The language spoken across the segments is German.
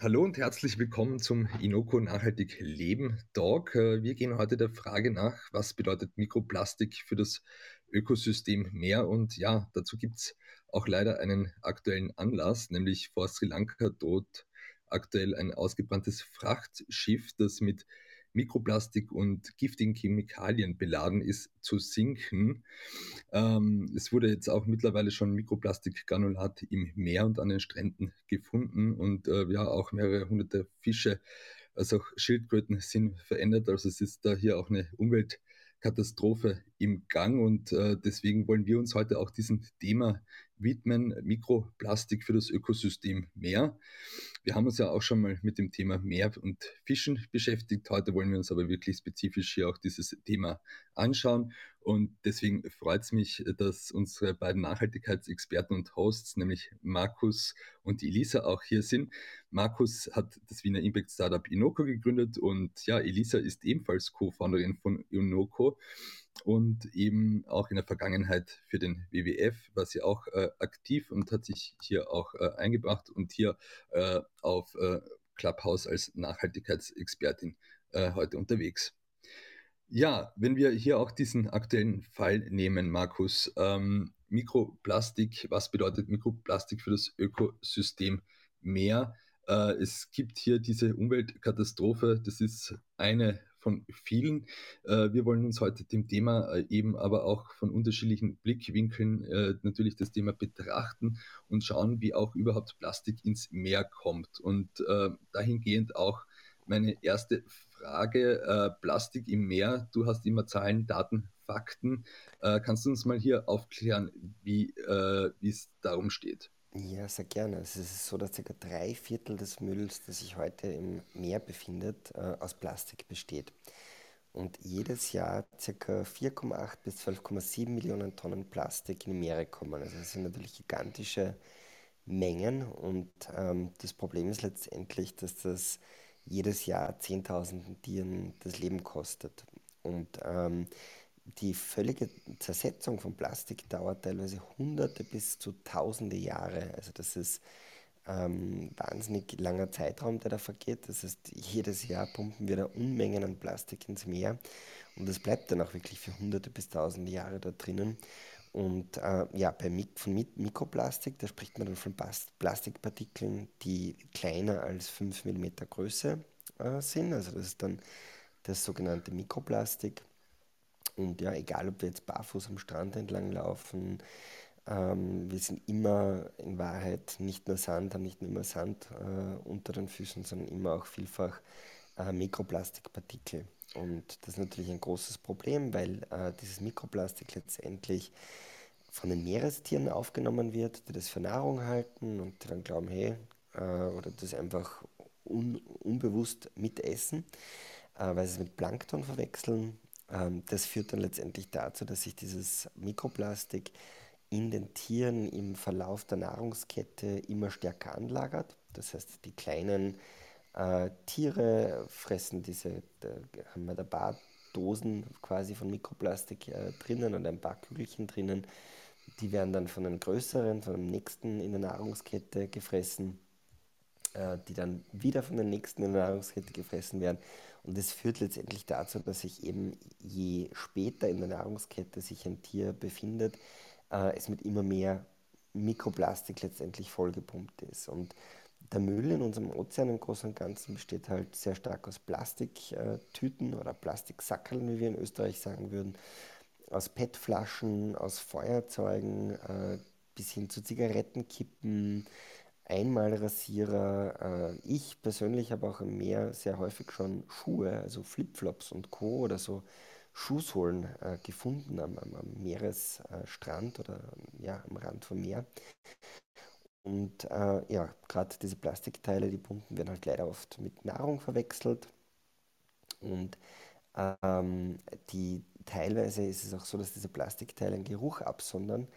Hallo und herzlich willkommen zum Inoko Nachhaltig Leben Talk. Äh, wir gehen heute der Frage nach, was bedeutet Mikroplastik für das Ökosystem mehr? Und ja, dazu gibt es auch leider einen aktuellen Anlass, nämlich vor Sri Lanka droht aktuell ein ausgebranntes Frachtschiff, das mit Mikroplastik und giftigen Chemikalien beladen ist, zu sinken. Ähm, es wurde jetzt auch mittlerweile schon Mikroplastikgranulat im Meer und an den Stränden gefunden und äh, ja, auch mehrere hunderte Fische, also auch Schildkröten sind verändert. Also es ist da hier auch eine Umweltkatastrophe im Gang und äh, deswegen wollen wir uns heute auch diesem Thema widmen, Mikroplastik für das Ökosystem Meer. Wir haben uns ja auch schon mal mit dem Thema Meer und Fischen beschäftigt. Heute wollen wir uns aber wirklich spezifisch hier auch dieses Thema anschauen. Und deswegen freut es mich, dass unsere beiden Nachhaltigkeitsexperten und Hosts, nämlich Markus und Elisa, auch hier sind. Markus hat das Wiener Impact Startup Inoko gegründet und ja, Elisa ist ebenfalls Co-Founderin von Inoko und eben auch in der Vergangenheit für den WWF war sie auch äh, aktiv und hat sich hier auch äh, eingebracht und hier äh, auf äh, Clubhouse als Nachhaltigkeitsexpertin äh, heute unterwegs. Ja, wenn wir hier auch diesen aktuellen Fall nehmen, Markus, ähm, Mikroplastik, was bedeutet Mikroplastik für das Ökosystem Meer? Äh, es gibt hier diese Umweltkatastrophe, das ist eine von vielen. Äh, wir wollen uns heute dem Thema äh, eben aber auch von unterschiedlichen Blickwinkeln äh, natürlich das Thema betrachten und schauen, wie auch überhaupt Plastik ins Meer kommt. Und dahingehend auch meine erste Frage, Plastik im Meer, du hast immer Zahlen, Daten, Fakten. kannst du uns mal hier aufklären, wie es darum steht? Ja, sehr gerne. Es ist so, dass ca. drei Viertel des Mülls, das sich heute im Meer befindet, äh, aus Plastik besteht. Und jedes Jahr ca. 4,8 bis 12,7 Millionen Tonnen Plastik in die Meere kommen. Also das sind natürlich gigantische Mengen. Und ähm, das Problem ist letztendlich, dass das jedes Jahr Zehntausenden Tieren das Leben kostet. Und ähm, die völlige Zersetzung von Plastik dauert teilweise hunderte bis zu tausende Jahre. Also das ist ähm, wahnsinnig langer Zeitraum, der da vergeht. Das heißt, jedes Jahr pumpen wir da Unmengen an Plastik ins Meer und das bleibt dann auch wirklich für hunderte bis tausende Jahre da drinnen. Und äh, ja, bei Mik von Mik Mikroplastik, da spricht man dann von Plastikpartikeln, die kleiner als 5 mm Größe äh, sind. Also das ist dann das sogenannte Mikroplastik. Und ja, egal ob wir jetzt barfuß am Strand entlang laufen, ähm, wir sind immer in Wahrheit nicht nur Sand, haben nicht nur immer Sand äh, unter den Füßen, sondern immer auch vielfach äh, Mikroplastikpartikel. Und das ist natürlich ein großes Problem, weil äh, dieses Mikroplastik letztendlich von den Meerestieren aufgenommen wird, die das für Nahrung halten und die dann glauben, hey, äh, oder das einfach un unbewusst mitessen, äh, weil sie es mit Plankton verwechseln das führt dann letztendlich dazu, dass sich dieses Mikroplastik in den Tieren im Verlauf der Nahrungskette immer stärker anlagert. Das heißt, die kleinen äh, Tiere fressen diese, da haben wir da paar Dosen quasi von Mikroplastik äh, drinnen und ein paar Kügelchen drinnen. Die werden dann von den größeren, von dem nächsten in der Nahrungskette gefressen, äh, die dann wieder von den nächsten in der Nahrungskette gefressen werden. Und das führt letztendlich dazu, dass sich eben je später in der Nahrungskette sich ein Tier befindet, äh, es mit immer mehr Mikroplastik letztendlich vollgepumpt ist. Und der Müll in unserem Ozean im Großen und Ganzen besteht halt sehr stark aus Plastiktüten oder Plastiksackeln, wie wir in Österreich sagen würden, aus PET-Flaschen, aus Feuerzeugen äh, bis hin zu Zigarettenkippen, Einmalrasierer. Äh, ich persönlich habe auch im Meer sehr häufig schon Schuhe, also Flipflops und Co. oder so Schuhsohlen äh, gefunden am, am, am Meeresstrand oder ja, am Rand vom Meer. Und äh, ja, gerade diese Plastikteile, die Pumpen werden halt leider oft mit Nahrung verwechselt. Und ähm, die, teilweise ist es auch so, dass diese Plastikteile einen Geruch absondern,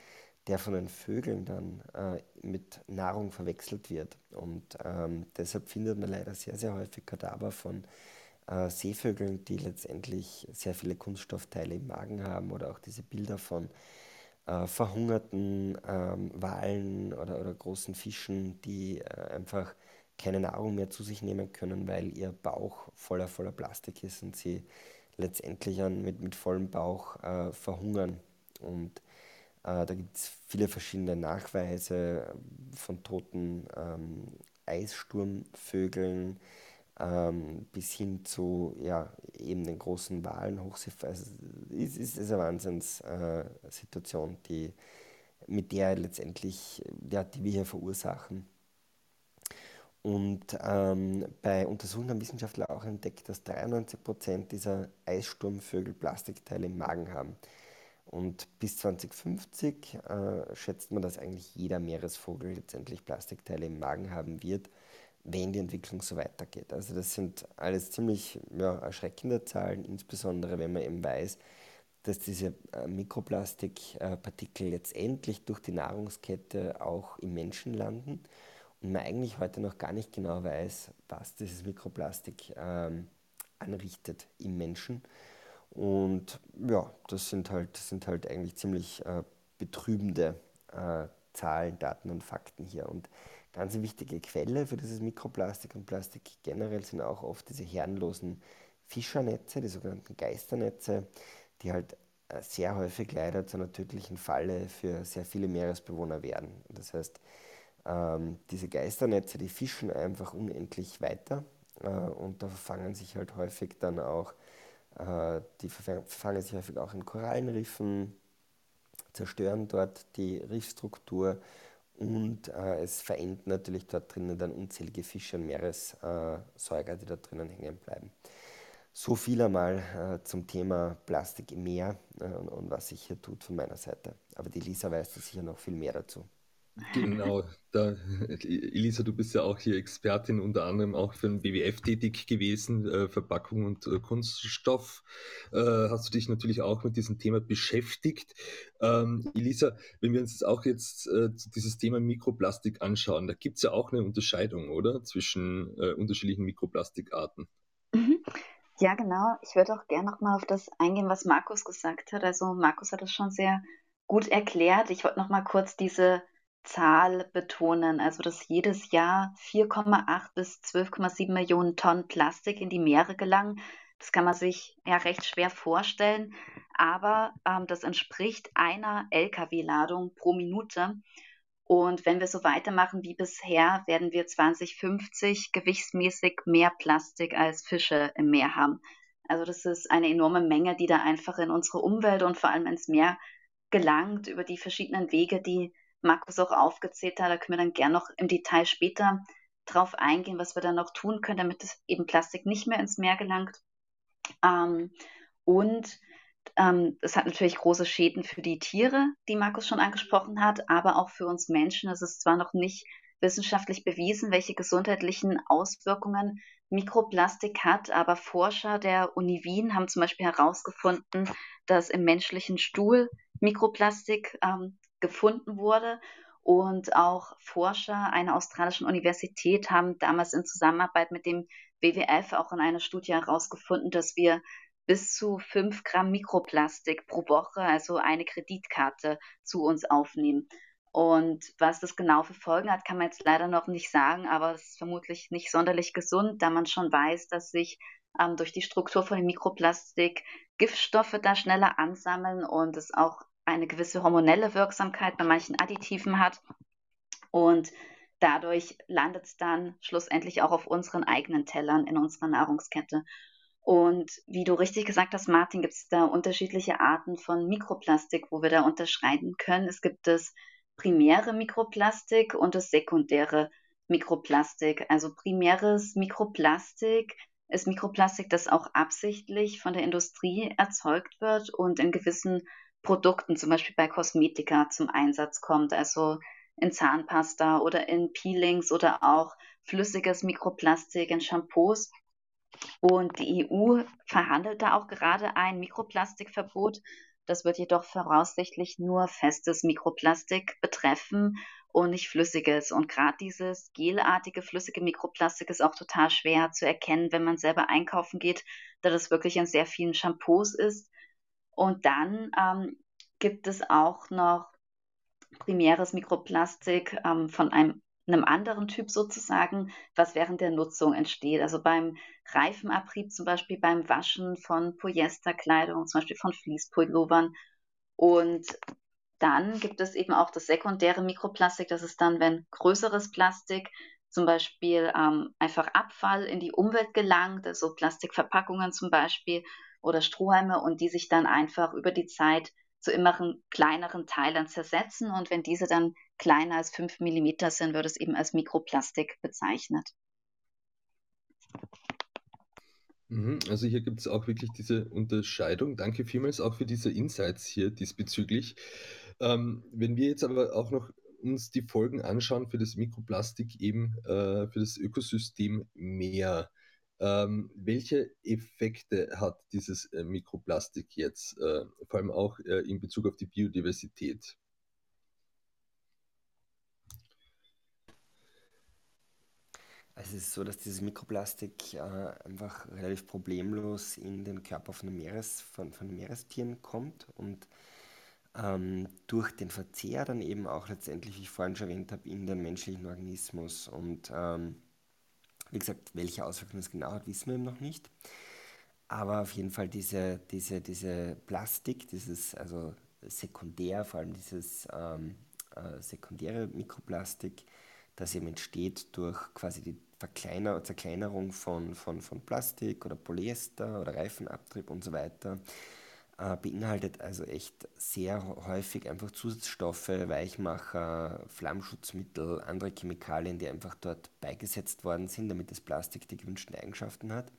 der von den Vögeln dann äh, mit Nahrung verwechselt wird. Und ähm, deshalb findet man leider sehr, sehr häufig Kadaver von äh, Seevögeln, die letztendlich sehr viele Kunststoffteile im Magen haben oder auch diese Bilder von äh, verhungerten ähm, Walen oder, oder großen Fischen, die äh, einfach keine Nahrung mehr zu sich nehmen können, weil ihr Bauch voller, voller Plastik ist und sie letztendlich an, mit, mit vollem Bauch äh, verhungern. Und äh, da gibt es viele verschiedene Nachweise von toten ähm, Eissturmvögeln ähm, bis hin zu ja, eben den großen Wahlen, Hochsee. Also es ist, ist eine Wahnsinnssituation, äh, die, mit der letztendlich, ja, die wir hier verursachen. Und ähm, bei Untersuchungen haben Wissenschaftler auch entdeckt, dass 93 Prozent dieser Eissturmvögel Plastikteile im Magen haben. Und bis 2050 äh, schätzt man, dass eigentlich jeder Meeresvogel letztendlich Plastikteile im Magen haben wird, wenn die Entwicklung so weitergeht. Also das sind alles ziemlich ja, erschreckende Zahlen, insbesondere wenn man eben weiß, dass diese äh, Mikroplastikpartikel letztendlich durch die Nahrungskette auch im Menschen landen und man eigentlich heute noch gar nicht genau weiß, was dieses Mikroplastik ähm, anrichtet im Menschen. Und ja, das sind halt, das sind halt eigentlich ziemlich äh, betrübende äh, Zahlen, Daten und Fakten hier. Und ganz wichtige Quelle für dieses Mikroplastik und Plastik generell sind auch oft diese herrenlosen Fischernetze, die sogenannten Geisternetze, die halt äh, sehr häufig leider zu einer tödlichen Falle für sehr viele Meeresbewohner werden. Das heißt, ähm, diese Geisternetze, die fischen einfach unendlich weiter äh, und da verfangen sich halt häufig dann auch die verfangen sich häufig auch in Korallenriffen, zerstören dort die Riffstruktur und äh, es verendet natürlich dort drinnen dann unzählige Fische und Meeressäuger, die da drinnen hängen bleiben. So viel einmal äh, zum Thema Plastik im Meer äh, und, und, was sich hier tut von meiner Seite. Aber die Lisa weiß da sicher noch viel mehr dazu. Genau, da, Elisa, du bist ja auch hier Expertin, unter anderem auch für den WWF tätig gewesen, äh, Verpackung und äh, Kunststoff. Äh, hast du dich natürlich auch mit diesem Thema beschäftigt. Ähm, Elisa, wenn wir uns jetzt auch jetzt äh, dieses Thema Mikroplastik anschauen, da gibt es ja auch eine Unterscheidung, oder? Zwischen äh, unterschiedlichen Mikroplastikarten. Mhm. Ja, genau. Ich würde auch gerne nochmal auf das eingehen, was Markus gesagt hat. Also Markus hat das schon sehr gut erklärt. Ich wollte nochmal kurz diese Zahl betonen, also dass jedes Jahr 4,8 bis 12,7 Millionen Tonnen Plastik in die Meere gelangen. Das kann man sich ja recht schwer vorstellen, aber ähm, das entspricht einer Lkw-Ladung pro Minute. Und wenn wir so weitermachen wie bisher, werden wir 2050 gewichtsmäßig mehr Plastik als Fische im Meer haben. Also das ist eine enorme Menge, die da einfach in unsere Umwelt und vor allem ins Meer gelangt über die verschiedenen Wege, die Markus auch aufgezählt hat. Da können wir dann gern noch im Detail später drauf eingehen, was wir dann noch tun können, damit eben Plastik nicht mehr ins Meer gelangt. Ähm, und ähm, es hat natürlich große Schäden für die Tiere, die Markus schon angesprochen hat, aber auch für uns Menschen. Es ist zwar noch nicht wissenschaftlich bewiesen, welche gesundheitlichen Auswirkungen Mikroplastik hat, aber Forscher der Uni Wien haben zum Beispiel herausgefunden, dass im menschlichen Stuhl Mikroplastik ähm, gefunden wurde. Und auch Forscher einer australischen Universität haben damals in Zusammenarbeit mit dem WWF auch in einer Studie herausgefunden, dass wir bis zu 5 Gramm Mikroplastik pro Woche, also eine Kreditkarte, zu uns aufnehmen. Und was das genau für Folgen hat, kann man jetzt leider noch nicht sagen, aber es ist vermutlich nicht sonderlich gesund, da man schon weiß, dass sich ähm, durch die Struktur von Mikroplastik Giftstoffe da schneller ansammeln und es auch eine gewisse hormonelle Wirksamkeit bei manchen Additiven hat. Und dadurch landet es dann schlussendlich auch auf unseren eigenen Tellern in unserer Nahrungskette. Und wie du richtig gesagt hast, Martin, gibt es da unterschiedliche Arten von Mikroplastik, wo wir da unterscheiden können. Es gibt das primäre Mikroplastik und das sekundäre Mikroplastik. Also primäres Mikroplastik ist Mikroplastik, das auch absichtlich von der Industrie erzeugt wird und in gewissen Produkten, zum Beispiel bei Kosmetika, zum Einsatz kommt, also in Zahnpasta oder in Peelings oder auch flüssiges Mikroplastik in Shampoos. Und die EU verhandelt da auch gerade ein Mikroplastikverbot. Das wird jedoch voraussichtlich nur festes Mikroplastik betreffen und nicht flüssiges. Und gerade dieses gelartige, flüssige Mikroplastik ist auch total schwer zu erkennen, wenn man selber einkaufen geht, da das wirklich in sehr vielen Shampoos ist. Und dann ähm, gibt es auch noch primäres Mikroplastik ähm, von einem einem anderen Typ sozusagen, was während der Nutzung entsteht. Also beim Reifenabrieb zum Beispiel beim Waschen von Polyesterkleidung, zum Beispiel von Fließpullovern. Und dann gibt es eben auch das sekundäre Mikroplastik. Das ist dann, wenn größeres Plastik, zum Beispiel ähm, einfach Abfall in die Umwelt gelangt, also Plastikverpackungen zum Beispiel oder Strohhalme und die sich dann einfach über die Zeit zu immer kleineren Teilen zersetzen. Und wenn diese dann kleiner als 5 mm sind, wird es eben als Mikroplastik bezeichnet. Mhm, also hier gibt es auch wirklich diese Unterscheidung. Danke vielmals auch für diese Insights hier diesbezüglich. Ähm, wenn wir jetzt aber auch noch uns die Folgen anschauen für das Mikroplastik eben, äh, für das Ökosystem Meer, ähm, welche Effekte hat dieses äh, Mikroplastik jetzt, äh, vor allem auch äh, in Bezug auf die Biodiversität? Also es ist so, dass dieses Mikroplastik äh, einfach relativ problemlos in den Körper von, Meeres, von, von Meerestieren kommt und ähm, durch den Verzehr dann eben auch letztendlich, wie ich vorhin schon erwähnt habe, in den menschlichen Organismus. Und ähm, wie gesagt, welche Auswirkungen es genau hat, wissen wir eben noch nicht. Aber auf jeden Fall diese, diese, diese Plastik, dieses, also sekundär, vor allem dieses ähm, äh, sekundäre Mikroplastik, das eben entsteht durch quasi die Verkleiner Zerkleinerung von, von, von Plastik oder Polyester oder Reifenabtrieb und so weiter, äh, beinhaltet also echt sehr häufig einfach Zusatzstoffe, Weichmacher, Flammschutzmittel, andere Chemikalien, die einfach dort beigesetzt worden sind, damit das Plastik die gewünschten Eigenschaften hat.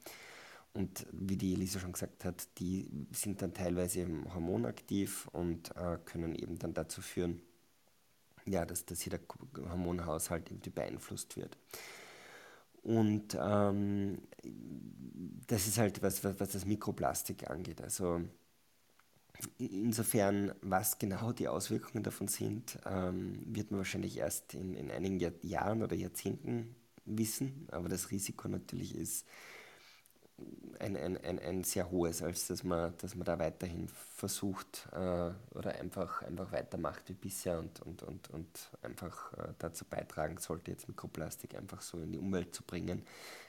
Und wie die Elisa schon gesagt hat, die sind dann teilweise hormonaktiv und äh, können eben dann dazu führen, ja, dass, dass hier der Hormonhaushalt irgendwie beeinflusst wird. Und ähm, das ist halt was, was, was das Mikroplastik angeht. Also Insofern, was genau die Auswirkungen davon sind, ähm, wird man wahrscheinlich erst in, in einigen Jahr, Jahren oder Jahrzehnten wissen. Aber das Risiko natürlich ist ein, ein, ein, ein sehr hohes, als dass man, dass man da weiterhin versucht äh, oder einfach, einfach weitermacht wie bisher und, und, und, und einfach äh, dazu beitragen sollte, jetzt Mikroplastik einfach so in die Umwelt zu bringen.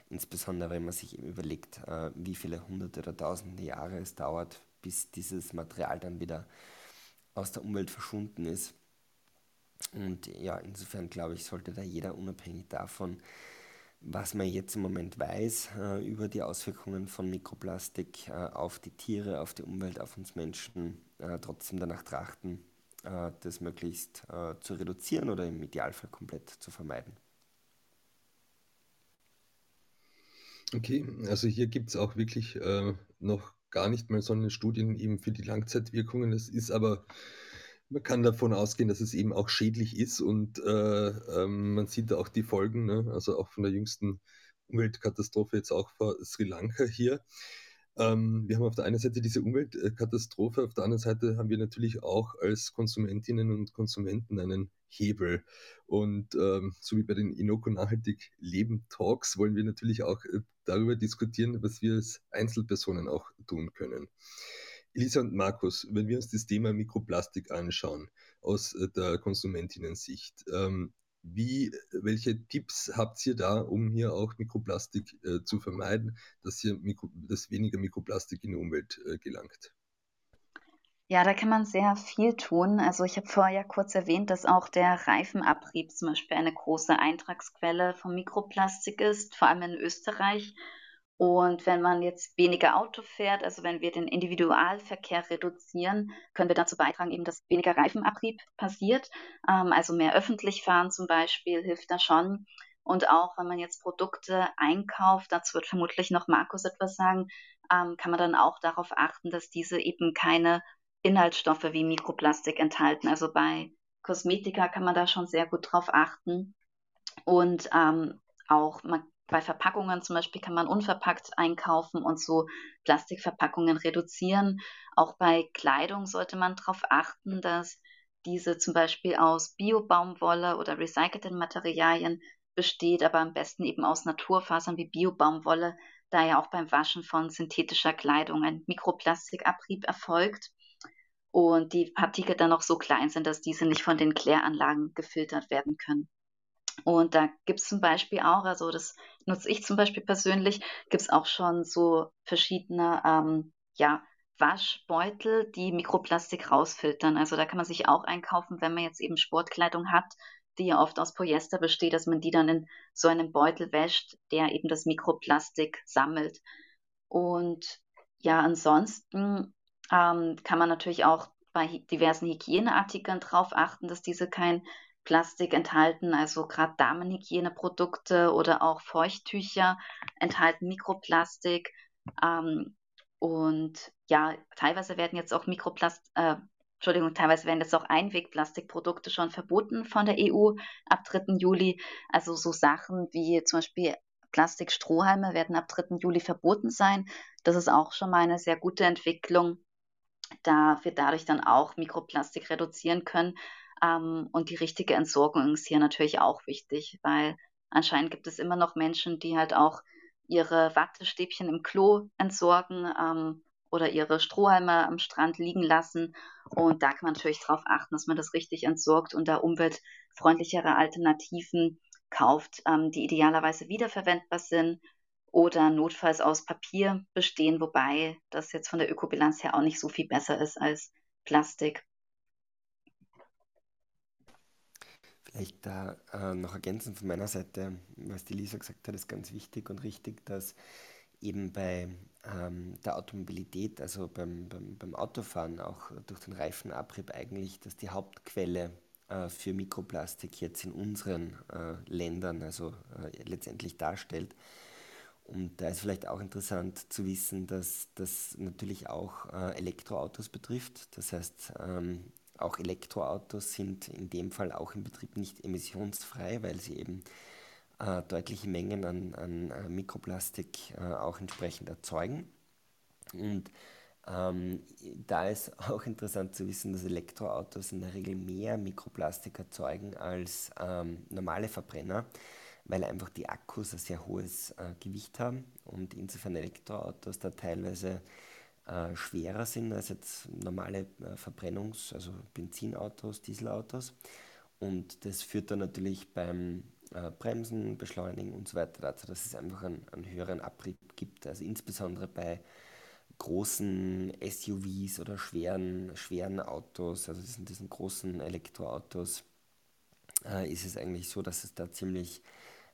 Insbesondere wenn man sich eben überlegt, äh, wie viele hunderte oder tausende Jahre es dauert, bis dieses Material dann wieder aus der Umwelt verschwunden ist. Und ja, insofern glaube ich, sollte da jeder unabhängig davon, was man jetzt im Moment weiß äh, über die Auswirkungen von Mikroplastik äh, auf die Tiere, auf die Umwelt, auf uns Menschen, äh, trotzdem danach trachten, äh, das möglichst äh, zu reduzieren oder im Idealfall komplett zu vermeiden. Okay, also hier gibt es auch wirklich äh, noch gar nicht mal so eine Studien eben für die Langzeitwirkungen. Es ist aber, man kann davon ausgehen, dass es eben auch schädlich ist und äh, ähm, man sieht auch die Folgen, ne? also auch von der jüngsten Umweltkatastrophe jetzt auch vor Sri Lanka hier. Ähm, wir haben auf der einen Seite diese Umweltkatastrophe, auf der anderen Seite haben wir natürlich auch als Konsumentinnen und Konsumenten einen Hebel. Und ähm, so wie bei den Inoko Nachhaltig Leben Talks wollen wir natürlich auch äh, darüber diskutieren, was wir als Einzelpersonen auch tun können. Elisa und Markus, wenn wir uns das Thema Mikroplastik anschauen aus äh, der Konsumentinnen-Sicht, ähm, wie, welche Tipps habt ihr da, um hier auch Mikroplastik äh, zu vermeiden, dass hier Mikro, dass weniger Mikroplastik in die Umwelt äh, gelangt? Ja, da kann man sehr viel tun. Also ich habe vorher ja kurz erwähnt, dass auch der Reifenabrieb zum Beispiel eine große Eintragsquelle von Mikroplastik ist, vor allem in Österreich. Und wenn man jetzt weniger Auto fährt, also wenn wir den Individualverkehr reduzieren, können wir dazu beitragen, eben, dass weniger Reifenabrieb passiert. Ähm, also mehr öffentlich fahren zum Beispiel hilft da schon. Und auch wenn man jetzt Produkte einkauft, dazu wird vermutlich noch Markus etwas sagen, ähm, kann man dann auch darauf achten, dass diese eben keine Inhaltsstoffe wie Mikroplastik enthalten. Also bei Kosmetika kann man da schon sehr gut drauf achten. Und ähm, auch man bei Verpackungen zum Beispiel kann man unverpackt einkaufen und so Plastikverpackungen reduzieren. Auch bei Kleidung sollte man darauf achten, dass diese zum Beispiel aus Bio-Baumwolle oder recycelten Materialien besteht, aber am besten eben aus Naturfasern wie Bio-Baumwolle, da ja auch beim Waschen von synthetischer Kleidung ein Mikroplastikabrieb erfolgt und die Partikel dann noch so klein sind, dass diese nicht von den Kläranlagen gefiltert werden können. Und da gibt es zum Beispiel auch, also das nutze ich zum Beispiel persönlich, gibt es auch schon so verschiedene ähm, ja, Waschbeutel, die Mikroplastik rausfiltern. Also da kann man sich auch einkaufen, wenn man jetzt eben Sportkleidung hat, die ja oft aus Polyester besteht, dass man die dann in so einem Beutel wäscht, der eben das Mikroplastik sammelt. Und ja, ansonsten ähm, kann man natürlich auch bei diversen Hygieneartikeln darauf achten, dass diese kein Plastik enthalten. Also gerade Damenhygieneprodukte oder auch Feuchttücher enthalten Mikroplastik. Ähm, und ja, teilweise werden jetzt auch Mikroplast, äh, Entschuldigung, teilweise werden jetzt auch Einwegplastikprodukte schon verboten von der EU ab 3. Juli. Also so Sachen wie zum Beispiel Plastikstrohhalme werden ab 3. Juli verboten sein. Das ist auch schon mal eine sehr gute Entwicklung, da wir dadurch dann auch Mikroplastik reduzieren können. Ähm, und die richtige Entsorgung ist hier natürlich auch wichtig, weil anscheinend gibt es immer noch Menschen, die halt auch ihre Wattestäbchen im Klo entsorgen ähm, oder ihre Strohhalme am Strand liegen lassen. Und da kann man natürlich darauf achten, dass man das richtig entsorgt und da umweltfreundlichere Alternativen kauft, ähm, die idealerweise wiederverwendbar sind oder notfalls aus Papier bestehen, wobei das jetzt von der Ökobilanz her auch nicht so viel besser ist als Plastik. Vielleicht da äh, noch ergänzend von meiner Seite, was die Lisa gesagt hat, ist ganz wichtig und richtig, dass eben bei ähm, der Automobilität, also beim, beim, beim Autofahren, auch durch den Reifenabrieb eigentlich, dass die Hauptquelle äh, für Mikroplastik jetzt in unseren äh, Ländern, also äh, letztendlich darstellt. Und da ist vielleicht auch interessant zu wissen, dass das natürlich auch äh, Elektroautos betrifft. Das heißt, ähm, auch Elektroautos sind in dem Fall auch im Betrieb nicht emissionsfrei, weil sie eben äh, deutliche Mengen an, an äh, Mikroplastik äh, auch entsprechend erzeugen. Und ähm, da ist auch interessant zu wissen, dass Elektroautos in der Regel mehr Mikroplastik erzeugen als ähm, normale Verbrenner, weil einfach die Akkus ein sehr hohes äh, Gewicht haben und insofern Elektroautos da teilweise äh, schwerer sind als jetzt normale äh, Verbrennungs-, also Benzinautos, Dieselautos. Und das führt dann natürlich beim äh, Bremsen, Beschleunigen und so weiter dazu, dass es einfach einen, einen höheren Abrieb gibt. Also insbesondere bei großen SUVs oder schweren, schweren Autos, also diesen, diesen großen Elektroautos, äh, ist es eigentlich so, dass es da ziemlich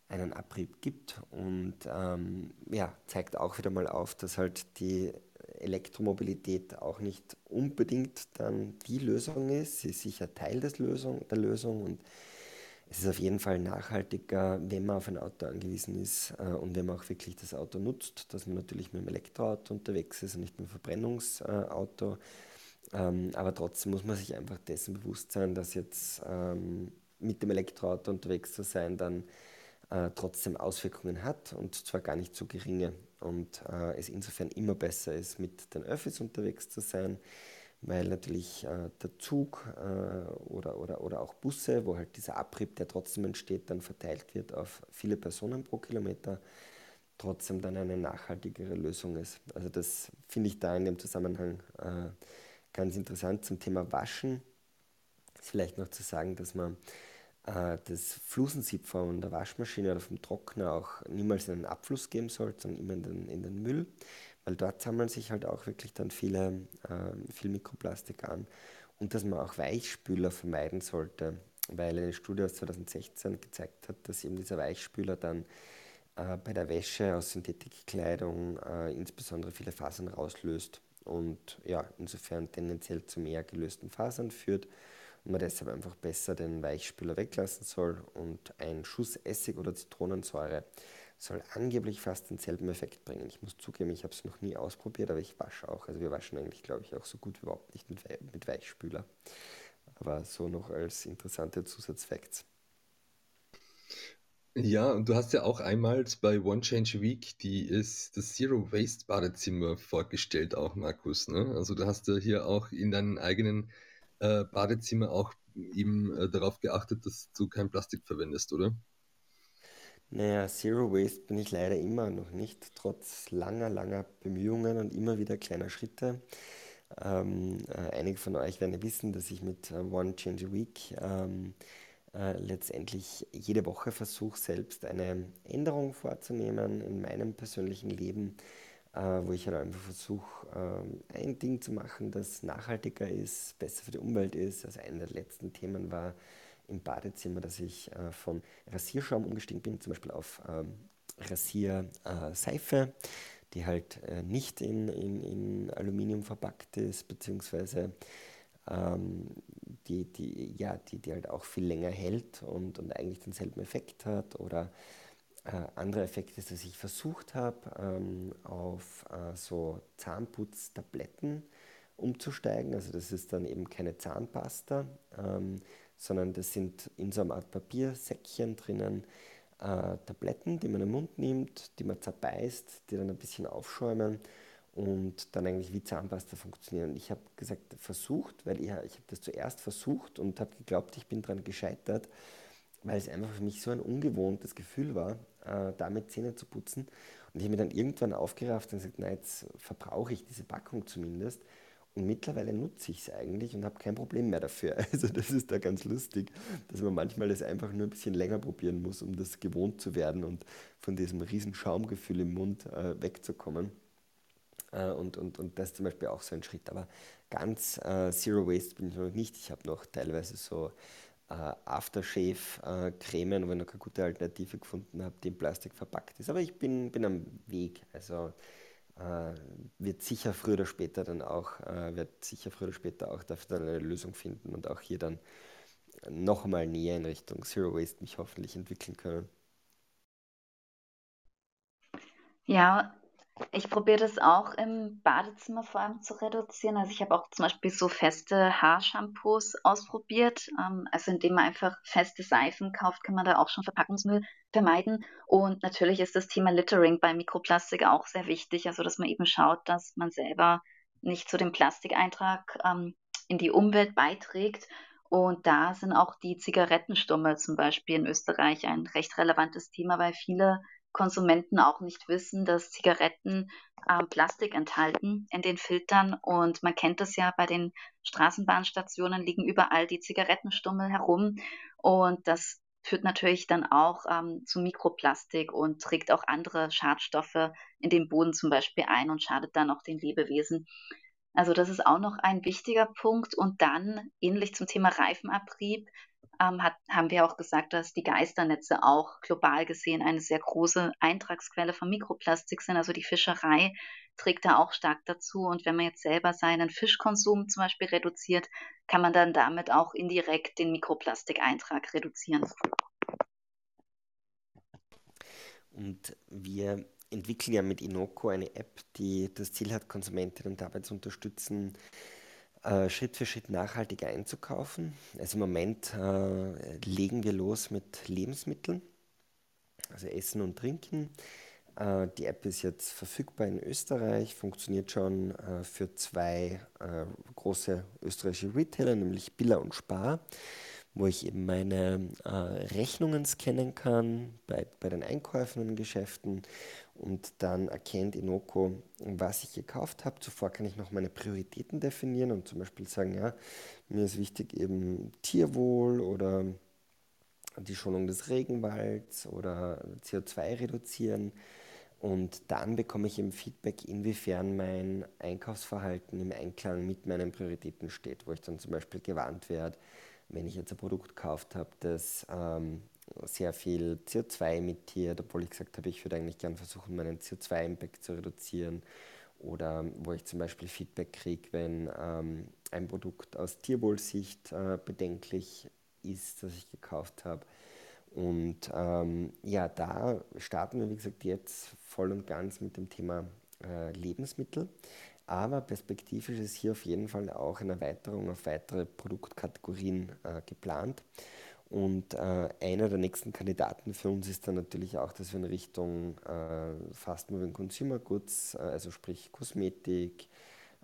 einen Abrieb gibt und ähm, ja, zeigt auch wieder mal auf, dass halt die Elektromobilität auch nicht unbedingt dann die Lösung ist. Sie ist sicher Teil des Lösung, der Lösung und es ist auf jeden Fall nachhaltiger, wenn man auf ein Auto angewiesen ist äh, und wenn man auch wirklich das Auto nutzt, dass man natürlich mit dem Elektroauto unterwegs ist und nicht mit dem Verbrennungsauto. Ähm, aber trotzdem muss man sich einfach dessen bewusst sein, dass jetzt ähm, mit dem Elektroauto unterwegs zu sein dann äh, trotzdem Auswirkungen hat und zwar gar nicht so geringe und äh, es insofern immer besser ist, mit den Öffis unterwegs zu sein, weil natürlich äh, der Zug äh, oder, oder, oder auch Busse, wo halt dieser Abrieb, der trotzdem entsteht, dann verteilt wird auf viele Personen pro Kilometer, trotzdem dann eine nachhaltigere Lösung ist. Also das finde ich da in dem Zusammenhang äh, ganz interessant zum Thema Waschen. Ist vielleicht noch zu sagen, dass man das Flusensieb von der Waschmaschine oder vom Trockner auch niemals in den Abfluss geben soll, sondern immer in den, in den Müll, weil dort sammeln sich halt auch wirklich dann viele, äh, viel Mikroplastik an. Und dass man auch Weichspüler vermeiden sollte, weil eine Studie aus 2016 gezeigt hat, dass eben dieser Weichspüler dann äh, bei der Wäsche aus Synthetikkleidung äh, insbesondere viele Fasern rauslöst und ja, insofern tendenziell zu mehr gelösten Fasern führt und man deshalb einfach besser den Weichspüler weglassen soll und ein Schuss Essig oder Zitronensäure soll angeblich fast denselben Effekt bringen. Ich muss zugeben, ich habe es noch nie ausprobiert, aber ich wasche auch. Also wir waschen eigentlich, glaube ich, auch so gut wie überhaupt nicht mit, We mit Weichspüler. Aber so noch als interessante Zusatzfacts. Ja, und du hast ja auch einmal bei One Change Week die ist das Zero Waste Badezimmer vorgestellt, auch Markus. Ne? Also du hast ja hier auch in deinen eigenen äh, Badezimmer auch eben äh, darauf geachtet, dass du kein Plastik verwendest, oder? Naja, Zero Waste bin ich leider immer noch nicht, trotz langer, langer Bemühungen und immer wieder kleiner Schritte. Ähm, äh, einige von euch werden ja wissen, dass ich mit äh, One Change a Week ähm, äh, letztendlich jede Woche versuche, selbst eine Änderung vorzunehmen in meinem persönlichen Leben, wo ich halt einfach versuche, äh, ein Ding zu machen, das nachhaltiger ist, besser für die Umwelt ist. Also einer der letzten Themen war im Badezimmer, dass ich äh, von Rasierschaum umgestiegen bin, zum Beispiel auf ähm, Rasierseife, die halt äh, nicht in, in, in Aluminium verpackt ist, beziehungsweise ähm, die, die, ja, die, die halt auch viel länger hält und, und eigentlich denselben Effekt hat. Oder äh, andere Effekte, dass ich versucht habe, ähm, auf äh, so Zahnputztabletten umzusteigen. Also das ist dann eben keine Zahnpasta, ähm, sondern das sind in so einer Art Papiersäckchen drinnen äh, Tabletten, die man im Mund nimmt, die man zerbeißt, die dann ein bisschen aufschäumen und dann eigentlich wie Zahnpasta funktionieren. Ich habe gesagt, versucht, weil ich, ich habe das zuerst versucht und habe geglaubt, ich bin daran gescheitert, weil es einfach für mich so ein ungewohntes Gefühl war, äh, damit Zähne zu putzen. Und ich habe mir dann irgendwann aufgerafft und gesagt, na jetzt verbrauche ich diese Packung zumindest. Und mittlerweile nutze ich es eigentlich und habe kein Problem mehr dafür. Also das ist da ganz lustig, dass man manchmal das einfach nur ein bisschen länger probieren muss, um das gewohnt zu werden und von diesem riesen Schaumgefühl im Mund äh, wegzukommen. Äh, und, und, und das ist zum Beispiel auch so ein Schritt. Aber ganz äh, Zero Waste bin ich noch nicht. Ich habe noch teilweise so Aftershave-Cremen, wo ich noch keine gute Alternative gefunden habe, die in Plastik verpackt ist. Aber ich bin, bin am Weg. Also äh, wird sicher früher oder später dann auch, äh, wird sicher früher oder später auch dafür dann eine Lösung finden und auch hier dann noch mal näher in Richtung Zero Waste mich hoffentlich entwickeln können. Ja, ich probiere das auch im Badezimmer vor allem zu reduzieren. Also ich habe auch zum Beispiel so feste Haarshampoos ausprobiert. Ähm, also indem man einfach feste Seifen kauft, kann man da auch schon Verpackungsmüll vermeiden. Und natürlich ist das Thema Littering bei Mikroplastik auch sehr wichtig. Also dass man eben schaut, dass man selber nicht zu dem Plastikeintrag ähm, in die Umwelt beiträgt. Und da sind auch die Zigarettenstummel zum Beispiel in Österreich ein recht relevantes Thema, weil viele Konsumenten auch nicht wissen, dass Zigaretten äh, Plastik enthalten in den Filtern. Und man kennt das ja bei den Straßenbahnstationen, liegen überall die Zigarettenstummel herum. Und das führt natürlich dann auch ähm, zu Mikroplastik und trägt auch andere Schadstoffe in den Boden zum Beispiel ein und schadet dann auch den Lebewesen. Also das ist auch noch ein wichtiger Punkt. Und dann, ähnlich zum Thema Reifenabrieb, ähm, hat, haben wir auch gesagt, dass die Geisternetze auch global gesehen eine sehr große Eintragsquelle von Mikroplastik sind. Also die Fischerei trägt da auch stark dazu. Und wenn man jetzt selber seinen Fischkonsum zum Beispiel reduziert, kann man dann damit auch indirekt den Mikroplastikeintrag reduzieren. Und wir entwickeln ja mit Inoko eine App, die das Ziel hat, Konsumentinnen dabei zu unterstützen, äh, Schritt für Schritt nachhaltig einzukaufen. Also im Moment äh, legen wir los mit Lebensmitteln, also Essen und Trinken. Äh, die App ist jetzt verfügbar in Österreich, funktioniert schon äh, für zwei äh, große österreichische Retailer, nämlich Billa und Spar wo ich eben meine Rechnungen scannen kann bei, bei den Einkäufen in Geschäften und dann erkennt Inoko, was ich gekauft habe. Zuvor kann ich noch meine Prioritäten definieren und zum Beispiel sagen, ja, mir ist wichtig eben Tierwohl oder die Schonung des Regenwalds oder CO2 reduzieren. Und dann bekomme ich eben Feedback, inwiefern mein Einkaufsverhalten im Einklang mit meinen Prioritäten steht, wo ich dann zum Beispiel gewarnt werde, wenn ich jetzt ein Produkt gekauft habe, das ähm, sehr viel CO2 emittiert, obwohl ich gesagt habe, ich würde eigentlich gerne versuchen, meinen CO2-Impact zu reduzieren. Oder wo ich zum Beispiel Feedback kriege, wenn ähm, ein Produkt aus Tierwohlsicht äh, bedenklich ist, das ich gekauft habe. Und ähm, ja, da starten wir, wie gesagt, jetzt voll und ganz mit dem Thema äh, Lebensmittel. Aber perspektivisch ist hier auf jeden Fall auch eine Erweiterung auf weitere Produktkategorien äh, geplant. Und äh, einer der nächsten Kandidaten für uns ist dann natürlich auch, dass wir in Richtung äh, Fast Moving Consumer Goods, äh, also sprich Kosmetik,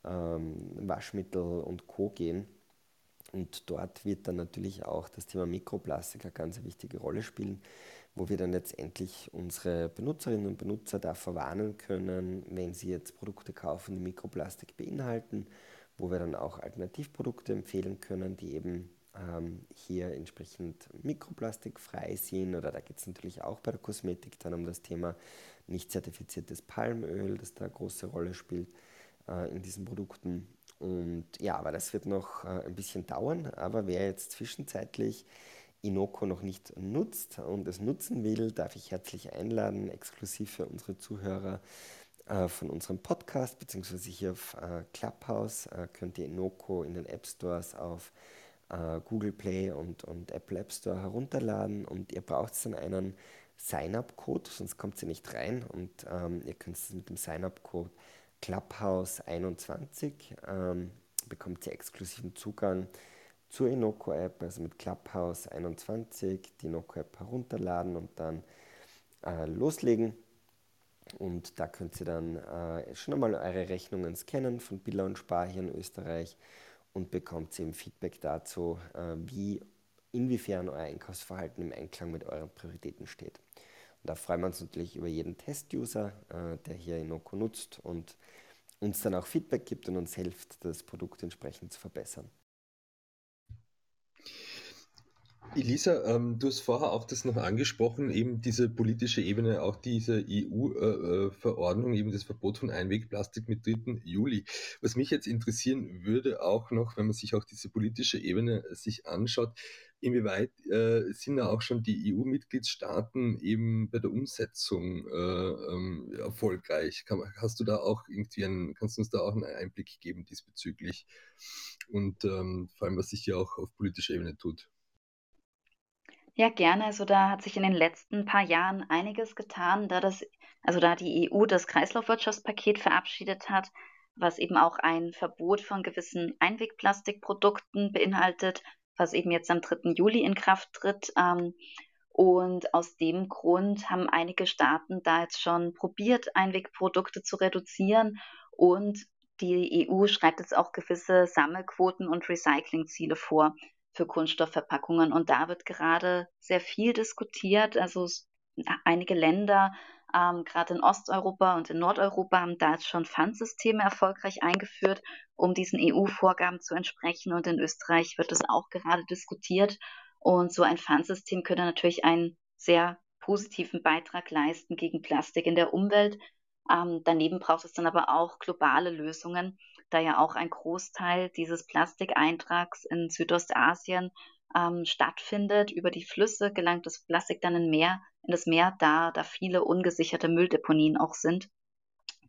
ähm, Waschmittel und Co. gehen. Und dort wird dann natürlich auch das Thema Mikroplastik eine ganz wichtige Rolle spielen wo wir dann letztendlich unsere Benutzerinnen und Benutzer davor warnen können, wenn sie jetzt Produkte kaufen, die Mikroplastik beinhalten, wo wir dann auch Alternativprodukte empfehlen können, die eben ähm, hier entsprechend mikroplastikfrei sind. Oder da geht es natürlich auch bei der Kosmetik dann um das Thema nicht zertifiziertes Palmöl, das da eine große Rolle spielt äh, in diesen Produkten. Und ja, aber das wird noch äh, ein bisschen dauern. Aber wer jetzt zwischenzeitlich Inoko noch nicht nutzt und es nutzen will, darf ich herzlich einladen, exklusiv für unsere Zuhörer äh, von unserem Podcast, beziehungsweise hier auf äh, Clubhouse, äh, könnt ihr Inoko in den App Stores auf äh, Google Play und, und Apple App Store herunterladen und ihr braucht dann einen Sign-up-Code, sonst kommt sie nicht rein und ähm, ihr könnt es mit dem Sign-up-Code Clubhouse21 ähm, bekommt ihr exklusiven Zugang zur Inoko-App, also mit Clubhouse21 die Inoko-App herunterladen und dann äh, loslegen. Und da könnt ihr dann äh, schon einmal eure Rechnungen scannen von Billa und Spar hier in Österreich und bekommt eben Feedback dazu, äh, wie inwiefern euer Einkaufsverhalten im Einklang mit euren Prioritäten steht. Und da freuen wir uns natürlich über jeden Test-User, äh, der hier Inoko nutzt und uns dann auch Feedback gibt und uns hilft, das Produkt entsprechend zu verbessern. Elisa, ähm, du hast vorher auch das noch angesprochen, eben diese politische Ebene, auch diese EU-Verordnung, äh, äh eben das Verbot von Einwegplastik mit 3. Juli. Was mich jetzt interessieren würde, auch noch, wenn man sich auch diese politische Ebene sich anschaut, inwieweit äh, sind da auch schon die EU-Mitgliedstaaten eben bei der Umsetzung äh, ähm, erfolgreich? Kann, hast du da auch irgendwie einen, kannst du uns da auch einen Einblick geben diesbezüglich? Und ähm, vor allem, was sich hier auch auf politischer Ebene tut? Ja, gerne. Also da hat sich in den letzten paar Jahren einiges getan, da das, also da die EU das Kreislaufwirtschaftspaket verabschiedet hat, was eben auch ein Verbot von gewissen Einwegplastikprodukten beinhaltet, was eben jetzt am 3. Juli in Kraft tritt. Ähm, und aus dem Grund haben einige Staaten da jetzt schon probiert, Einwegprodukte zu reduzieren. Und die EU schreibt jetzt auch gewisse Sammelquoten und Recyclingziele vor für Kunststoffverpackungen. Und da wird gerade sehr viel diskutiert. Also einige Länder, ähm, gerade in Osteuropa und in Nordeuropa, haben da jetzt schon Pfandsysteme erfolgreich eingeführt, um diesen EU-Vorgaben zu entsprechen. Und in Österreich wird das auch gerade diskutiert. Und so ein Pfandsystem könnte natürlich einen sehr positiven Beitrag leisten gegen Plastik in der Umwelt. Ähm, daneben braucht es dann aber auch globale Lösungen da ja auch ein Großteil dieses Plastikeintrags in Südostasien ähm, stattfindet. Über die Flüsse gelangt das Plastik dann in, Meer, in das Meer, da, da viele ungesicherte Mülldeponien auch sind.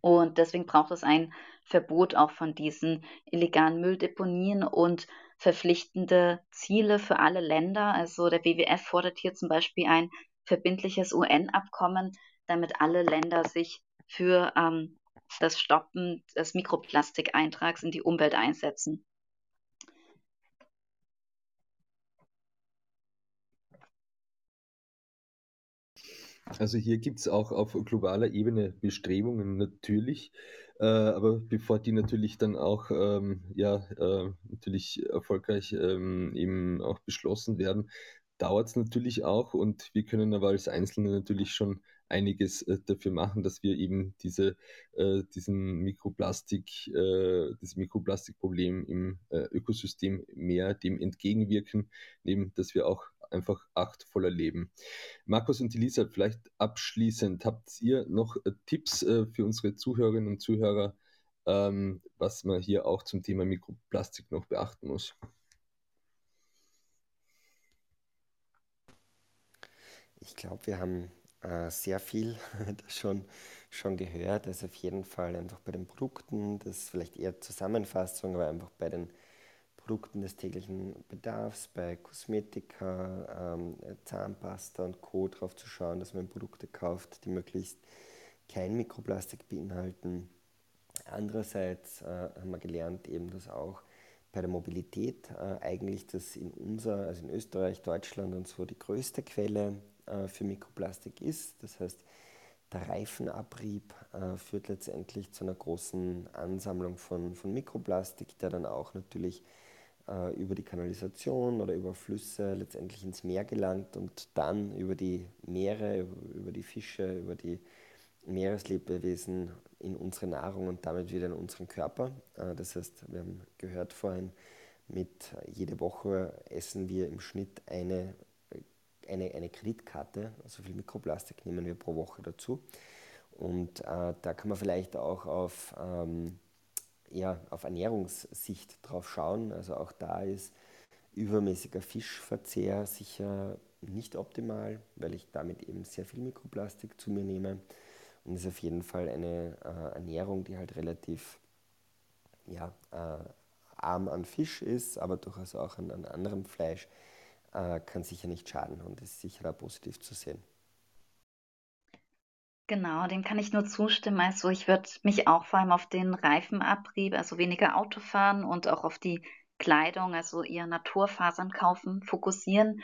Und deswegen braucht es ein Verbot auch von diesen illegalen Mülldeponien und verpflichtende Ziele für alle Länder. Also der WWF fordert hier zum Beispiel ein verbindliches UN-Abkommen, damit alle Länder sich für ähm, das Stoppen des Mikroplastikeintrags in die Umwelt einsetzen. Also hier gibt es auch auf globaler Ebene Bestrebungen natürlich, äh, aber bevor die natürlich dann auch ähm, ja, äh, natürlich erfolgreich ähm, eben auch beschlossen werden, dauert es natürlich auch und wir können aber als Einzelne natürlich schon einiges äh, dafür machen, dass wir eben diese, äh, diesen Mikroplastik, äh, das Mikroplastikproblem im äh, Ökosystem mehr dem entgegenwirken, neben dass wir auch einfach achtvoller leben. Markus und Elisa, vielleicht abschließend, habt ihr noch äh, Tipps äh, für unsere Zuhörerinnen und Zuhörer, ähm, was man hier auch zum Thema Mikroplastik noch beachten muss? Ich glaube, wir haben äh, sehr viel schon, schon gehört. Also auf jeden Fall einfach bei den Produkten, das ist vielleicht eher Zusammenfassung, aber einfach bei den Produkten des täglichen Bedarfs, bei Kosmetika, ähm, Zahnpasta und Co. darauf zu schauen, dass man Produkte kauft, die möglichst kein Mikroplastik beinhalten. Andererseits äh, haben wir gelernt, eben, dass auch bei der Mobilität äh, eigentlich das in unser, also in Österreich, Deutschland und so die größte Quelle äh, für Mikroplastik ist. Das heißt, der Reifenabrieb äh, führt letztendlich zu einer großen Ansammlung von, von Mikroplastik, der dann auch natürlich äh, über die Kanalisation oder über Flüsse letztendlich ins Meer gelangt und dann über die Meere, über, die Fische, über die Meereslebewesen in unsere Nahrung und damit wieder in unseren Körper. Äh, das heißt, wir haben gehört vorhin, mit jede Woche essen wir im Schnitt eine, eine, eine Kreditkarte, also viel Mikroplastik nehmen wir pro Woche dazu. Und äh, da kann man vielleicht auch auf, ähm, ja, auf Ernährungssicht drauf schauen. Also auch da ist übermäßiger Fischverzehr sicher nicht optimal, weil ich damit eben sehr viel Mikroplastik zu mir nehme. Und ist auf jeden Fall eine äh, Ernährung, die halt relativ ja, äh, arm an Fisch ist, aber durchaus auch an, an anderem Fleisch, äh, kann sicher nicht schaden und ist sicher auch positiv zu sehen. Genau, dem kann ich nur zustimmen. Also ich würde mich auch vor allem auf den Reifenabrieb, also weniger Auto fahren und auch auf die Kleidung, also eher Naturfasern kaufen, fokussieren.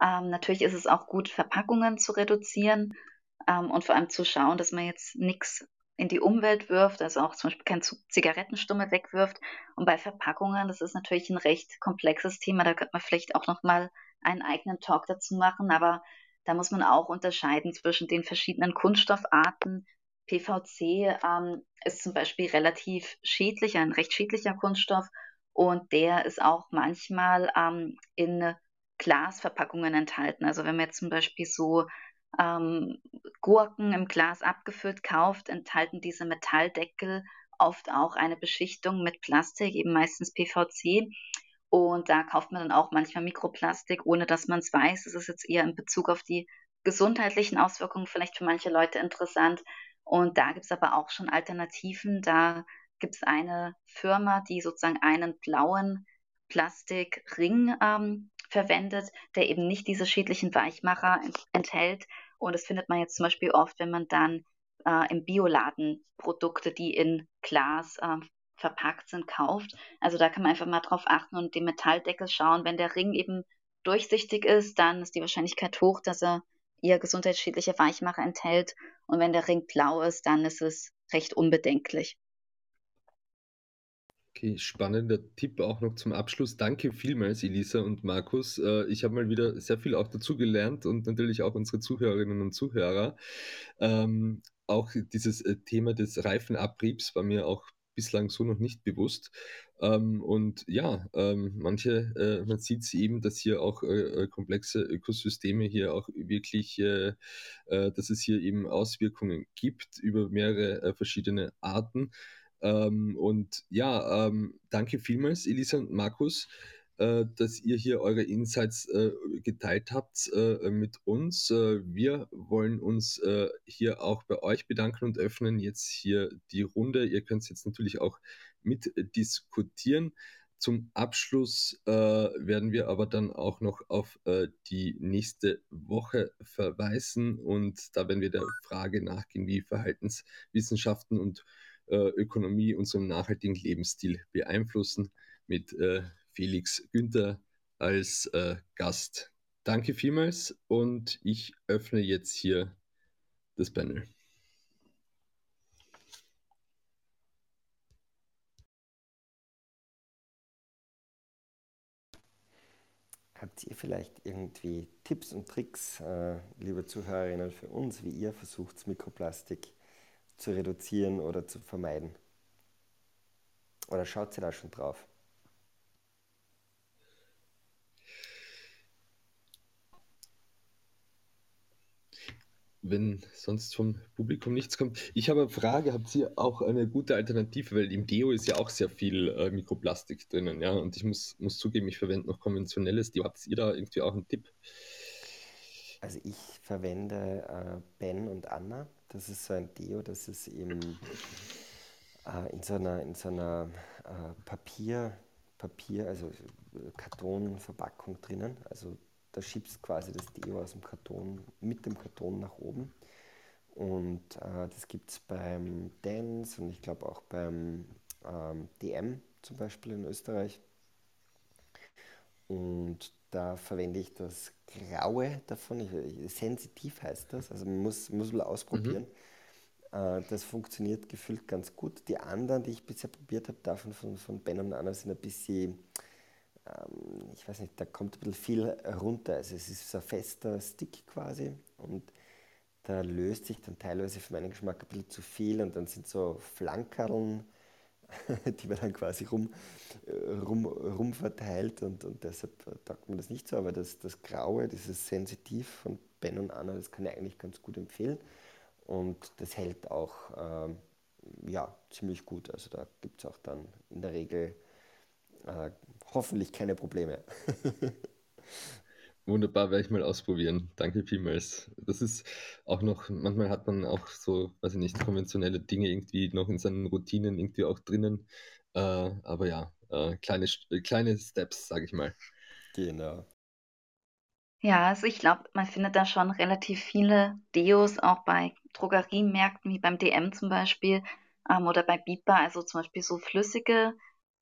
Ähm, natürlich ist es auch gut, Verpackungen zu reduzieren ähm, und vor allem zu schauen, dass man jetzt nichts in die Umwelt wirft, also auch zum Beispiel kein Zigarettenstummel wegwirft. Und bei Verpackungen, das ist natürlich ein recht komplexes Thema, da könnte man vielleicht auch nochmal einen eigenen Talk dazu machen, aber da muss man auch unterscheiden zwischen den verschiedenen Kunststoffarten. PVC ähm, ist zum Beispiel relativ schädlich, ein recht schädlicher Kunststoff und der ist auch manchmal ähm, in Glasverpackungen enthalten. Also wenn man jetzt zum Beispiel so ähm, Gurken im Glas abgefüllt kauft, enthalten diese Metalldeckel oft auch eine Beschichtung mit Plastik, eben meistens PVC. Und da kauft man dann auch manchmal Mikroplastik, ohne dass man es weiß. Das ist jetzt eher in Bezug auf die gesundheitlichen Auswirkungen vielleicht für manche Leute interessant. Und da gibt es aber auch schon Alternativen. Da gibt es eine Firma, die sozusagen einen blauen Plastikring ähm, verwendet, der eben nicht diese schädlichen Weichmacher enthält. Und das findet man jetzt zum Beispiel oft, wenn man dann äh, im Bioladen Produkte, die in Glas äh, verpackt sind, kauft. Also da kann man einfach mal drauf achten und den Metalldeckel schauen. Wenn der Ring eben durchsichtig ist, dann ist die Wahrscheinlichkeit hoch, dass er eher gesundheitsschädliche Weichmacher enthält. Und wenn der Ring blau ist, dann ist es recht unbedenklich. Okay, spannender Tipp auch noch zum Abschluss. Danke vielmals, Elisa und Markus. Äh, ich habe mal wieder sehr viel auch dazu gelernt und natürlich auch unsere Zuhörerinnen und Zuhörer. Ähm, auch dieses äh, Thema des Reifenabriebs war mir auch bislang so noch nicht bewusst. Ähm, und ja, ähm, manche, äh, man sieht eben, dass hier auch äh, äh, komplexe Ökosysteme hier auch wirklich, äh, äh, dass es hier eben Auswirkungen gibt über mehrere äh, verschiedene Arten. Ähm, und ja, ähm, danke vielmals, Elisa und Markus, dass ihr hier eure Insights äh, geteilt habt äh, mit uns. Äh, wir wollen uns äh, hier auch bei euch bedanken und öffnen jetzt hier die Runde. Ihr könnt jetzt natürlich auch mitdiskutieren. Zum Abschluss äh, werden wir aber dann auch noch auf äh, die nächste Woche verweisen und da werden wir der Frage nachgehen, wie Verhaltenswissenschaften und äh, Ökonomie unseren nachhaltigen Lebensstil beeinflussen mit äh, Felix Günther als äh, Gast. Danke vielmals und ich öffne jetzt hier das Panel. Habt ihr vielleicht irgendwie Tipps und Tricks, äh, liebe Zuhörerinnen, für uns, wie ihr versucht, Mikroplastik zu reduzieren oder zu vermeiden? Oder schaut ihr da schon drauf? Wenn sonst vom Publikum nichts kommt. Ich habe eine Frage, habt ihr auch eine gute Alternative, weil im Deo ist ja auch sehr viel äh, Mikroplastik drinnen, ja, und ich muss, muss zugeben, ich verwende noch konventionelles Deo. Habt ihr da irgendwie auch einen Tipp? Also ich verwende äh, Ben und Anna. Das ist so ein Deo, das ist eben äh, in so einer, in so einer äh, Papier, Papier, also äh, Kartonverpackung drinnen. Also da schiebst quasi das Deo aus dem Karton mit dem Karton nach oben. Und äh, das gibt es beim Dance und ich glaube auch beim ähm, DM zum Beispiel in Österreich. Und da verwende ich das Graue davon. Ich, sensitiv heißt das. Also man muss, muss mal ausprobieren. Mhm. Äh, das funktioniert gefühlt ganz gut. Die anderen, die ich bisher probiert habe, davon von, von Ben und Anna, sind ein bisschen ähm, ich weiß nicht, da kommt ein bisschen viel runter. Also es ist so ein fester Stick quasi und da löst sich dann teilweise für meinen Geschmack ein bisschen zu viel und dann sind so Flankerln die man dann quasi rum, äh, rum, rum verteilt und, und deshalb taugt man das nicht so. Aber das, das Graue, dieses Sensitiv von Ben und Anna, das kann ich eigentlich ganz gut empfehlen. Und das hält auch ähm, ja, ziemlich gut. Also da gibt es auch dann in der Regel äh, hoffentlich keine Probleme. Wunderbar, werde ich mal ausprobieren. Danke vielmals. Das ist auch noch, manchmal hat man auch so, weiß ich nicht, konventionelle Dinge irgendwie noch in seinen Routinen irgendwie auch drinnen. Äh, aber ja, äh, kleine, kleine Steps, sage ich mal. Genau. Ja, also ich glaube, man findet da schon relativ viele Deos, auch bei Drogeriemärkten wie beim DM zum Beispiel ähm, oder bei Bipa, also zum Beispiel so flüssige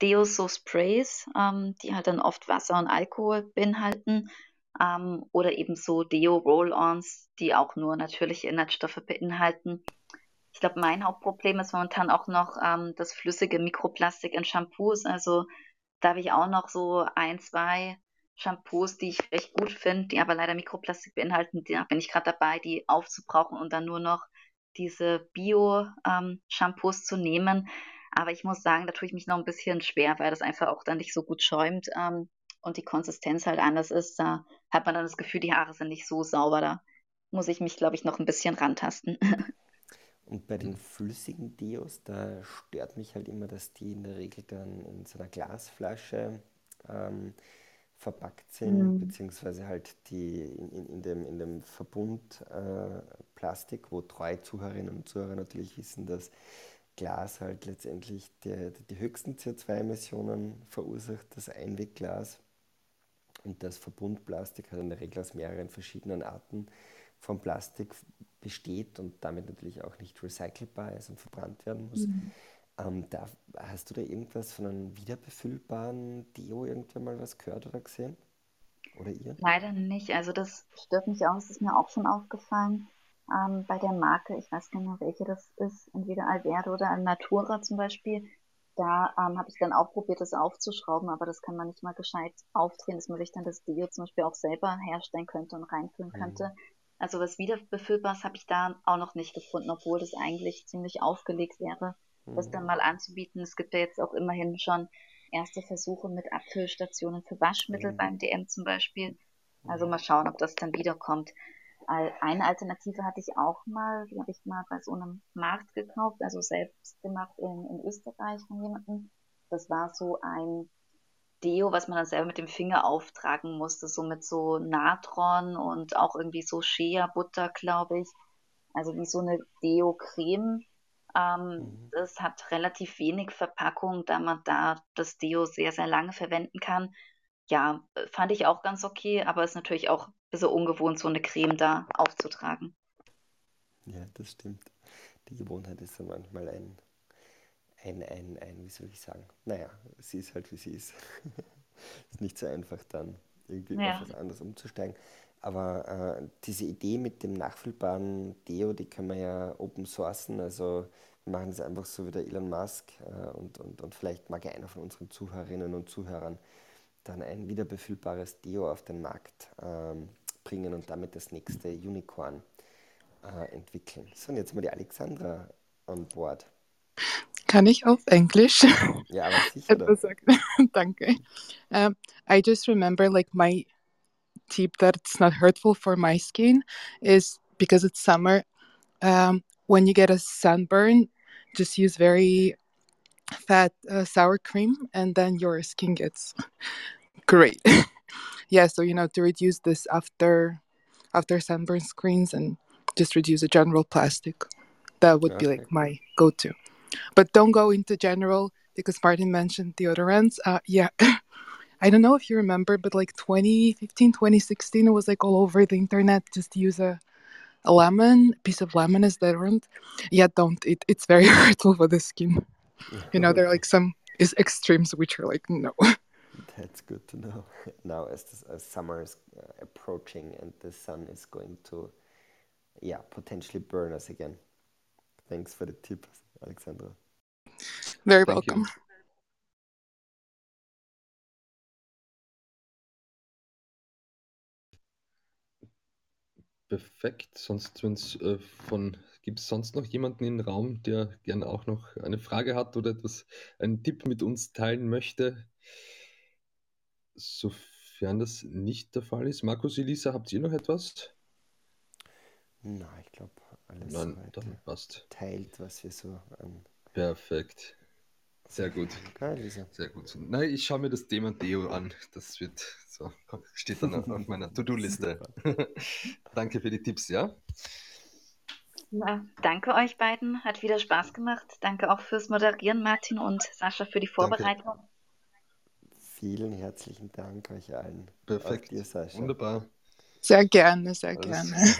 Deos, so Sprays, ähm, die halt dann oft Wasser und Alkohol beinhalten ähm, oder eben so Deo-Roll-Ons, die auch nur natürliche Inhaltsstoffe beinhalten. Ich glaube, mein Hauptproblem ist momentan auch noch ähm, das flüssige Mikroplastik in Shampoos. Also da habe ich auch noch so ein, zwei Shampoos, die ich recht gut finde, die aber leider Mikroplastik beinhalten. Da bin ich gerade dabei, die aufzubrauchen und dann nur noch diese Bio-Shampoos ähm, zu nehmen. Aber ich muss sagen, da tue ich mich noch ein bisschen schwer, weil das einfach auch dann nicht so gut schäumt ähm, und die Konsistenz halt anders ist. Da hat man dann das Gefühl, die Haare sind nicht so sauber. Da muss ich mich, glaube ich, noch ein bisschen rantasten. Und bei den flüssigen Deos, da stört mich halt immer, dass die in der Regel dann in so einer Glasflasche ähm, verpackt sind, mhm. beziehungsweise halt die in, in, in, dem, in dem Verbund äh, Plastik, wo treue Zuhörerinnen und Zuhörer natürlich wissen, dass Glas halt letztendlich die, die höchsten CO2-Emissionen verursacht, das Einwegglas. Und das Verbundplastik hat in der Regel aus mehreren verschiedenen Arten von Plastik besteht und damit natürlich auch nicht recycelbar ist und verbrannt werden muss. Mhm. Ähm, da, hast du da irgendwas von einem wiederbefüllbaren Deo irgendwann mal was gehört oder gesehen? Oder ihr? Leider nicht. Also das stört mich auch, das ist mir auch schon aufgefallen ähm, bei der Marke, ich weiß gar nicht mehr, welche das ist, entweder Alverde oder Natura zum Beispiel. Da ähm, habe ich dann auch probiert, das aufzuschrauben, aber das kann man nicht mal gescheit aufdrehen, dass man sich dann das Deo zum Beispiel auch selber herstellen könnte und reinfüllen mhm. könnte. Also was wiederbefüllbares habe ich da auch noch nicht gefunden, obwohl das eigentlich ziemlich aufgelegt wäre, mhm. das dann mhm. mal anzubieten. Es gibt ja jetzt auch immerhin schon erste Versuche mit Abfüllstationen für Waschmittel mhm. beim DM zum Beispiel. Also mal schauen, ob das dann wiederkommt. Eine Alternative hatte ich auch mal, die habe ich mal bei so einem Markt gekauft, also selbst gemacht in, in Österreich von jemandem. Das war so ein Deo, was man dann selber mit dem Finger auftragen musste, so mit so Natron und auch irgendwie so Shea-Butter, glaube ich. Also wie so eine Deo-Creme. Ähm, mhm. Das hat relativ wenig Verpackung, da man da das Deo sehr, sehr lange verwenden kann. Ja, fand ich auch ganz okay, aber ist natürlich auch bisschen ungewohnt, so eine Creme da aufzutragen. Ja, das stimmt. Die Gewohnheit ist dann manchmal ein ein, ein, ein, wie soll ich sagen, naja, sie ist halt wie sie ist. ist nicht so einfach dann irgendwie ja. auf was anderes umzusteigen. Aber äh, diese Idee mit dem nachfüllbaren Deo, die können wir ja open sourcen. Also wir machen es einfach so wie der Elon Musk äh, und, und, und vielleicht mag ja einer von unseren Zuhörerinnen und Zuhörern dann ein wiederbefüllbares Deo auf den Markt äh, bringen und damit das nächste Unicorn äh, entwickeln. So, und jetzt mal die Alexandra an Bord. Kann ich auf Englisch Ja, aber sicher? Danke. Um, I just remember like my tip that it's not hurtful for my skin is because it's summer. Um, when you get a sunburn, just use very fat uh, sour cream and then your skin gets great. Yeah, so you know to reduce this after after sunburn screens and just reduce the general plastic. That would be like my go-to. But don't go into general because Martin mentioned deodorants. Uh, yeah. I don't know if you remember, but like 2015, 2016, it was like all over the internet. Just use a, a lemon, piece of lemon as deodorant. Yeah, don't. It, it's very hurtful for the skin. You know, there are like some is extremes which are like, no. That's good to know. Now, as, this, as summer is uh, approaching and the sun is going to, yeah, potentially burn us again. Thanks for the tip. Alexandra. Very Thank welcome. You. Perfekt. Sonst, wenn's äh, von gibt es sonst noch jemanden im Raum, der gerne auch noch eine Frage hat oder etwas, einen Tipp mit uns teilen möchte? Sofern das nicht der Fall ist. Markus, Elisa, habt ihr noch etwas? Na, ich glaube, alles Nein, dann passt. teilt, was wir so an Perfekt. Sehr gut. Geil, Lisa. Sehr gut. Nein, ich schaue mir das Thema Deo an. Das wird so, steht dann auf, auf meiner To-Do-Liste. Danke für die Tipps, ja? Ja, danke euch beiden. Hat wieder Spaß gemacht. Danke auch fürs Moderieren, Martin und Sascha, für die Vorbereitung. Vielen herzlichen Dank euch allen. Perfekt. Dir, Sascha. Wunderbar. Sehr gerne, sehr Alles gerne.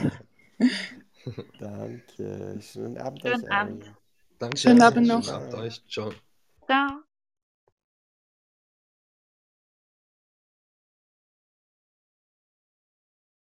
Danke. Schönen Abend Schönen euch Abend. allen. Danke. Schönen Abend noch. Schönen Abend euch. Ciao. Ciao.